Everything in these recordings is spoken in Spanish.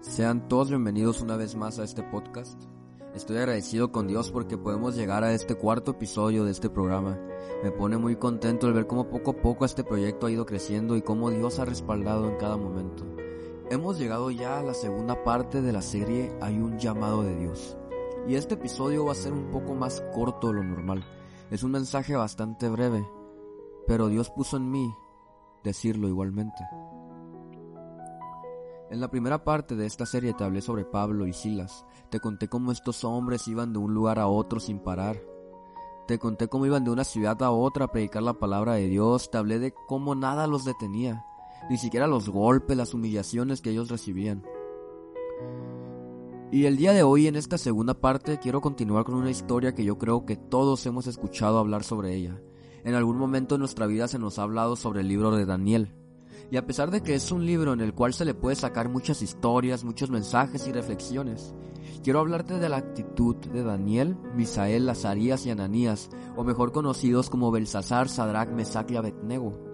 Sean todos bienvenidos una vez más a este podcast. Estoy agradecido con Dios porque podemos llegar a este cuarto episodio de este programa. Me pone muy contento el ver cómo poco a poco este proyecto ha ido creciendo y cómo Dios ha respaldado en cada momento. Hemos llegado ya a la segunda parte de la serie Hay un llamado de Dios. Y este episodio va a ser un poco más corto de lo normal. Es un mensaje bastante breve, pero Dios puso en mí decirlo igualmente. En la primera parte de esta serie te hablé sobre Pablo y Silas. Te conté cómo estos hombres iban de un lugar a otro sin parar. Te conté cómo iban de una ciudad a otra a predicar la palabra de Dios. Te hablé de cómo nada los detenía. Ni siquiera los golpes, las humillaciones que ellos recibían. Y el día de hoy, en esta segunda parte, quiero continuar con una historia que yo creo que todos hemos escuchado hablar sobre ella. En algún momento de nuestra vida se nos ha hablado sobre el libro de Daniel. Y a pesar de que es un libro en el cual se le puede sacar muchas historias, muchos mensajes y reflexiones, quiero hablarte de la actitud de Daniel, Misael, Azarías y Ananías, o mejor conocidos como Belsasar, Sadrach, Mesach y Abednego.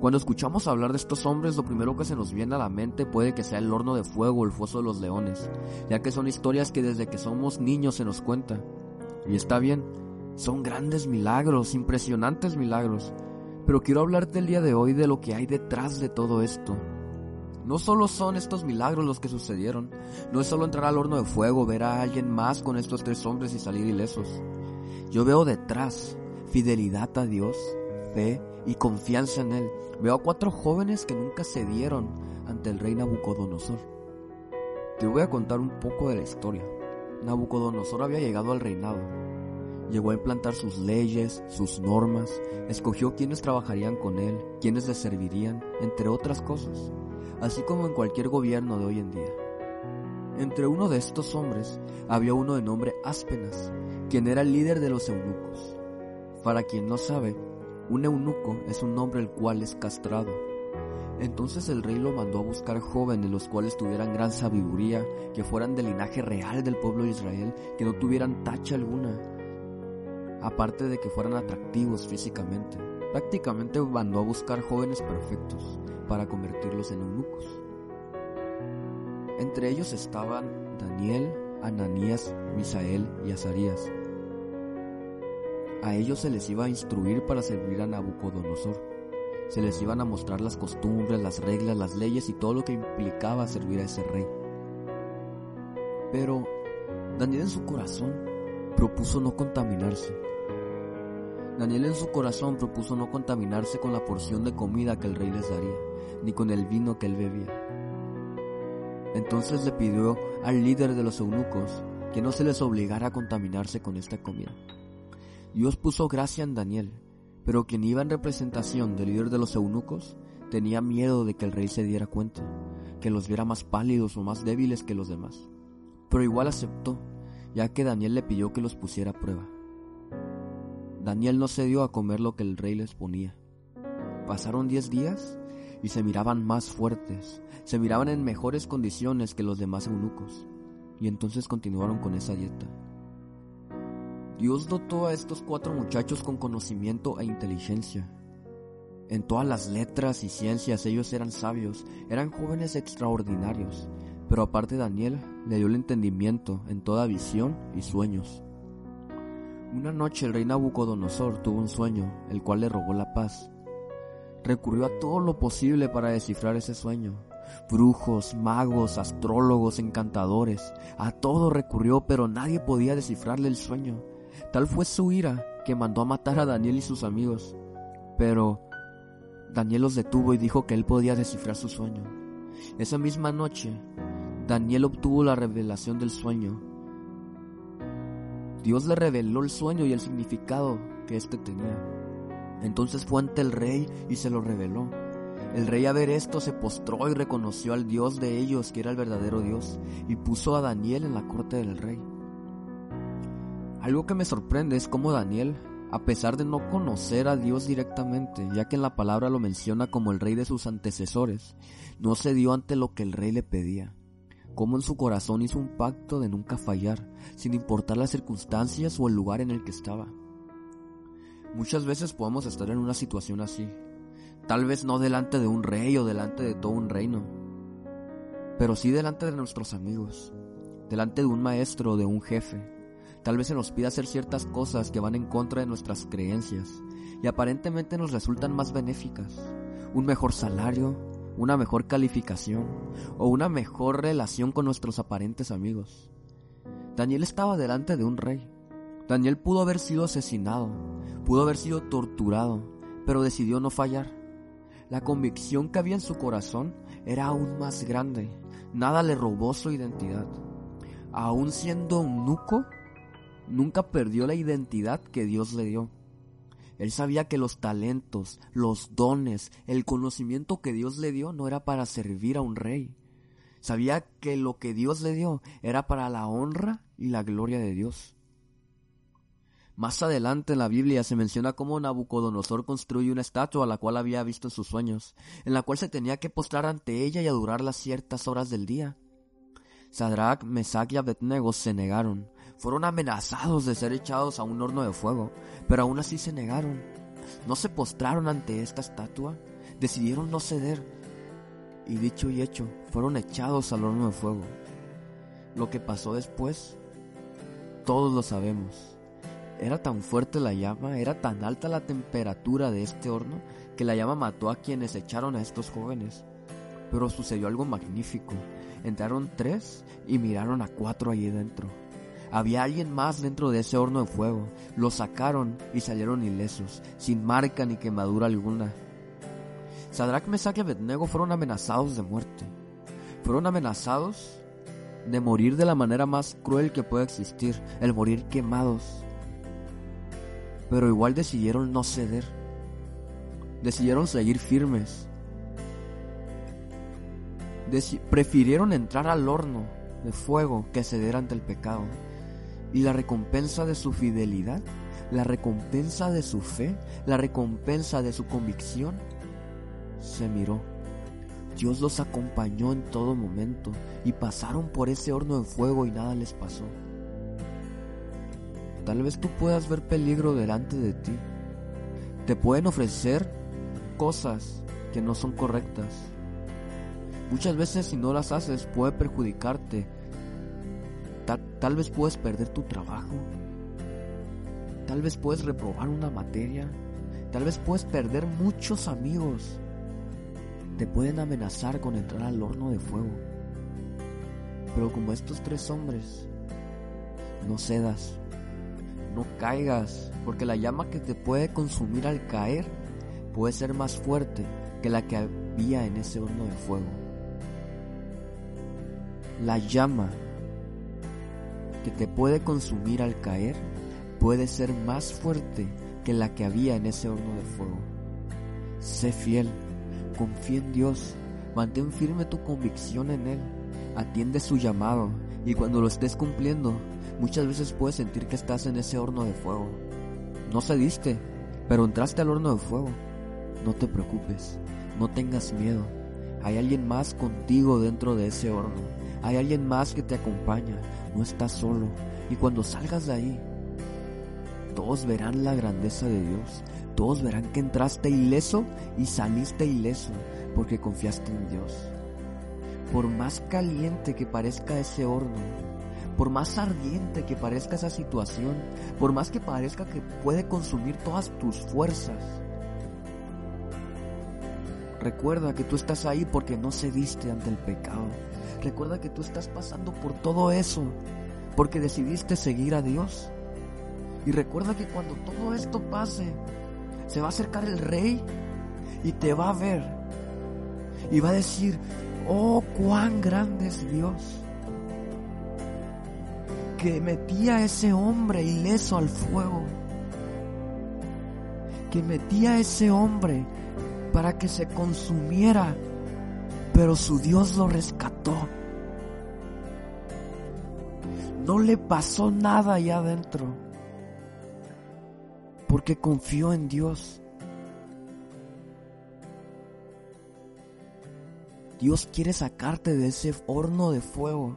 Cuando escuchamos hablar de estos hombres, lo primero que se nos viene a la mente puede que sea el horno de fuego o el foso de los leones, ya que son historias que desde que somos niños se nos cuenta. Y está bien, son grandes milagros, impresionantes milagros, pero quiero hablarte el día de hoy de lo que hay detrás de todo esto. No solo son estos milagros los que sucedieron, no es solo entrar al horno de fuego, ver a alguien más con estos tres hombres y salir ilesos. Yo veo detrás fidelidad a Dios, fe y confianza en Él. Veo a cuatro jóvenes que nunca cedieron ante el rey Nabucodonosor. Te voy a contar un poco de la historia. Nabucodonosor había llegado al reinado Llegó a implantar sus leyes, sus normas, escogió quiénes trabajarían con él, quiénes le servirían, entre otras cosas, así como en cualquier gobierno de hoy en día. Entre uno de estos hombres había uno de nombre Áspenas, quien era el líder de los eunucos. Para quien no sabe, un eunuco es un hombre el cual es castrado. Entonces el rey lo mandó a buscar jóvenes los cuales tuvieran gran sabiduría, que fueran del linaje real del pueblo de Israel, que no tuvieran tacha alguna, aparte de que fueran atractivos físicamente. Prácticamente mandó a buscar jóvenes perfectos para convertirlos en eunucos. Entre ellos estaban Daniel, Ananías, Misael y Azarías. A ellos se les iba a instruir para servir a Nabucodonosor. Se les iban a mostrar las costumbres, las reglas, las leyes y todo lo que implicaba servir a ese rey. Pero Daniel en su corazón propuso no contaminarse Daniel en su corazón propuso no contaminarse con la porción de comida que el rey les daría, ni con el vino que él bebía. Entonces le pidió al líder de los eunucos que no se les obligara a contaminarse con esta comida. Dios puso gracia en Daniel, pero quien iba en representación del líder de los eunucos tenía miedo de que el rey se diera cuenta, que los viera más pálidos o más débiles que los demás. Pero igual aceptó, ya que Daniel le pidió que los pusiera a prueba. Daniel no se dio a comer lo que el rey les ponía. Pasaron diez días y se miraban más fuertes, se miraban en mejores condiciones que los demás eunucos, y entonces continuaron con esa dieta. Dios dotó a estos cuatro muchachos con conocimiento e inteligencia. En todas las letras y ciencias ellos eran sabios, eran jóvenes extraordinarios, pero aparte Daniel le dio el entendimiento en toda visión y sueños. Una noche el rey Nabucodonosor tuvo un sueño, el cual le robó la paz. Recurrió a todo lo posible para descifrar ese sueño. Brujos, magos, astrólogos, encantadores, a todo recurrió, pero nadie podía descifrarle el sueño. Tal fue su ira que mandó a matar a Daniel y sus amigos. Pero Daniel los detuvo y dijo que él podía descifrar su sueño. Esa misma noche, Daniel obtuvo la revelación del sueño Dios le reveló el sueño y el significado que éste tenía. Entonces fue ante el rey y se lo reveló. El rey a ver esto se postró y reconoció al Dios de ellos, que era el verdadero Dios, y puso a Daniel en la corte del rey. Algo que me sorprende es cómo Daniel, a pesar de no conocer a Dios directamente, ya que en la palabra lo menciona como el rey de sus antecesores, no se dio ante lo que el rey le pedía cómo en su corazón hizo un pacto de nunca fallar, sin importar las circunstancias o el lugar en el que estaba. Muchas veces podemos estar en una situación así, tal vez no delante de un rey o delante de todo un reino, pero sí delante de nuestros amigos, delante de un maestro o de un jefe. Tal vez se nos pida hacer ciertas cosas que van en contra de nuestras creencias y aparentemente nos resultan más benéficas. Un mejor salario, una mejor calificación o una mejor relación con nuestros aparentes amigos. Daniel estaba delante de un rey. Daniel pudo haber sido asesinado, pudo haber sido torturado, pero decidió no fallar. La convicción que había en su corazón era aún más grande. Nada le robó su identidad. Aún siendo un nuco, nunca perdió la identidad que Dios le dio. Él sabía que los talentos, los dones, el conocimiento que Dios le dio no era para servir a un rey. Sabía que lo que Dios le dio era para la honra y la gloria de Dios. Más adelante en la Biblia se menciona cómo Nabucodonosor construye una estatua a la cual había visto en sus sueños, en la cual se tenía que postrar ante ella y adorarla ciertas horas del día. Sadrach, Mesach y Abednego se negaron, fueron amenazados de ser echados a un horno de fuego, pero aún así se negaron. No se postraron ante esta estatua, decidieron no ceder, y dicho y hecho, fueron echados al horno de fuego. Lo que pasó después, todos lo sabemos. Era tan fuerte la llama, era tan alta la temperatura de este horno, que la llama mató a quienes echaron a estos jóvenes. Pero sucedió algo magnífico. Entraron tres y miraron a cuatro allí dentro. Había alguien más dentro de ese horno de fuego. Lo sacaron y salieron ilesos, sin marca ni quemadura alguna. Sadrach, Mesach y Abednego fueron amenazados de muerte. Fueron amenazados de morir de la manera más cruel que puede existir, el morir quemados pero igual decidieron no ceder. Decidieron seguir firmes. prefirieron entrar al horno de fuego que ceder ante el pecado. Y la recompensa de su fidelidad, la recompensa de su fe, la recompensa de su convicción, se miró. Dios los acompañó en todo momento y pasaron por ese horno de fuego y nada les pasó. Tal vez tú puedas ver peligro delante de ti. Te pueden ofrecer cosas que no son correctas. Muchas veces si no las haces puede perjudicarte. Tal, vez puedes perder tu trabajo. Tal vez puedes reprobar una materia. Tal vez puedes perder muchos amigos. Te pueden amenazar con entrar al horno de fuego. Pero como estos tres hombres, no cedas no caigas, porque la llama que te puede consumir al caer puede ser más fuerte que la que había en ese horno de fuego. La llama que te puede consumir al caer puede ser más fuerte que la que había en ese horno de fuego. Sé fiel, confía en Dios, mantén firme tu convicción en Él, atiende su llamado y cuando lo estés cumpliendo, Muchas veces puedes sentir que estás en ese horno de fuego. No cediste, pero entraste al horno de fuego. No te preocupes, no tengas miedo. Hay alguien más contigo dentro de ese horno. Hay alguien más que te acompaña. No estás solo. Y cuando salgas de ahí, todos verán la grandeza de Dios. Todos verán que entraste ileso y saliste ileso porque confiaste en Dios. Por más caliente que parezca ese horno, por más ardiente que parezca esa situación, por más que parezca que puede consumir todas tus fuerzas, recuerda que tú estás ahí porque no cediste ante el pecado. Recuerda que tú estás pasando por todo eso porque decidiste seguir a Dios. Y recuerda que cuando todo esto pase, se va a acercar el rey y te va a ver. Y va a decir, oh, cuán grande es Dios que metía a ese hombre ileso al fuego, que metía a ese hombre para que se consumiera, pero su Dios lo rescató. No le pasó nada allá adentro, porque confió en Dios. Dios quiere sacarte de ese horno de fuego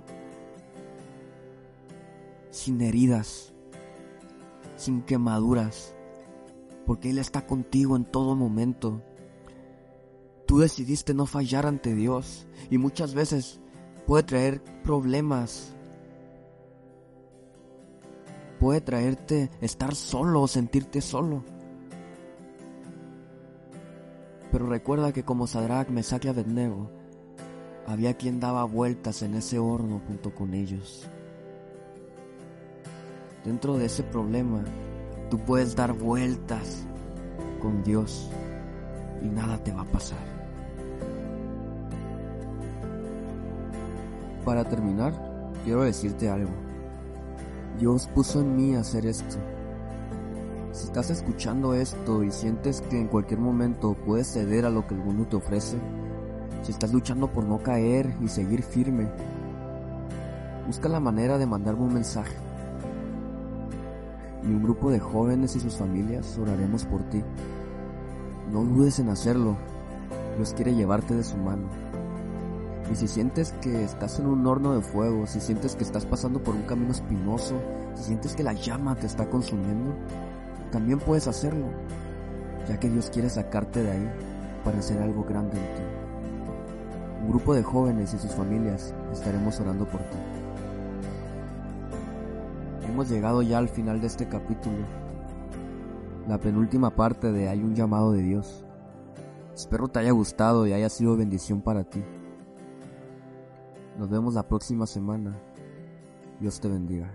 sin heridas, sin quemaduras, porque Él está contigo en todo momento. Tú decidiste no fallar ante Dios y muchas veces puede traer problemas, puede traerte estar solo o sentirte solo. Pero recuerda que como Sadrach, Mesach y Abednego, había quien daba vueltas en ese horno junto con ellos. Dentro de ese problema, tú puedes dar vueltas con Dios y nada te va a pasar. Para terminar, quiero decirte algo. Dios puso en mí hacer esto. Si estás escuchando esto y sientes que en cualquier momento puedes ceder a lo que el mundo te ofrece, si estás luchando por no caer y seguir firme, busca la manera de mandarme un mensaje. Y un grupo de jóvenes y sus familias oraremos por ti. No dudes en hacerlo. Dios quiere llevarte de su mano. Y si sientes que estás en un horno de fuego, si sientes que estás pasando por un camino espinoso, si sientes que la llama te está consumiendo, también puedes hacerlo, ya que Dios quiere sacarte de ahí para hacer algo grande en ti. Un grupo de jóvenes y sus familias estaremos orando por ti. Hemos llegado ya al final de este capítulo, la penúltima parte de Hay un llamado de Dios. Espero te haya gustado y haya sido bendición para ti. Nos vemos la próxima semana. Dios te bendiga.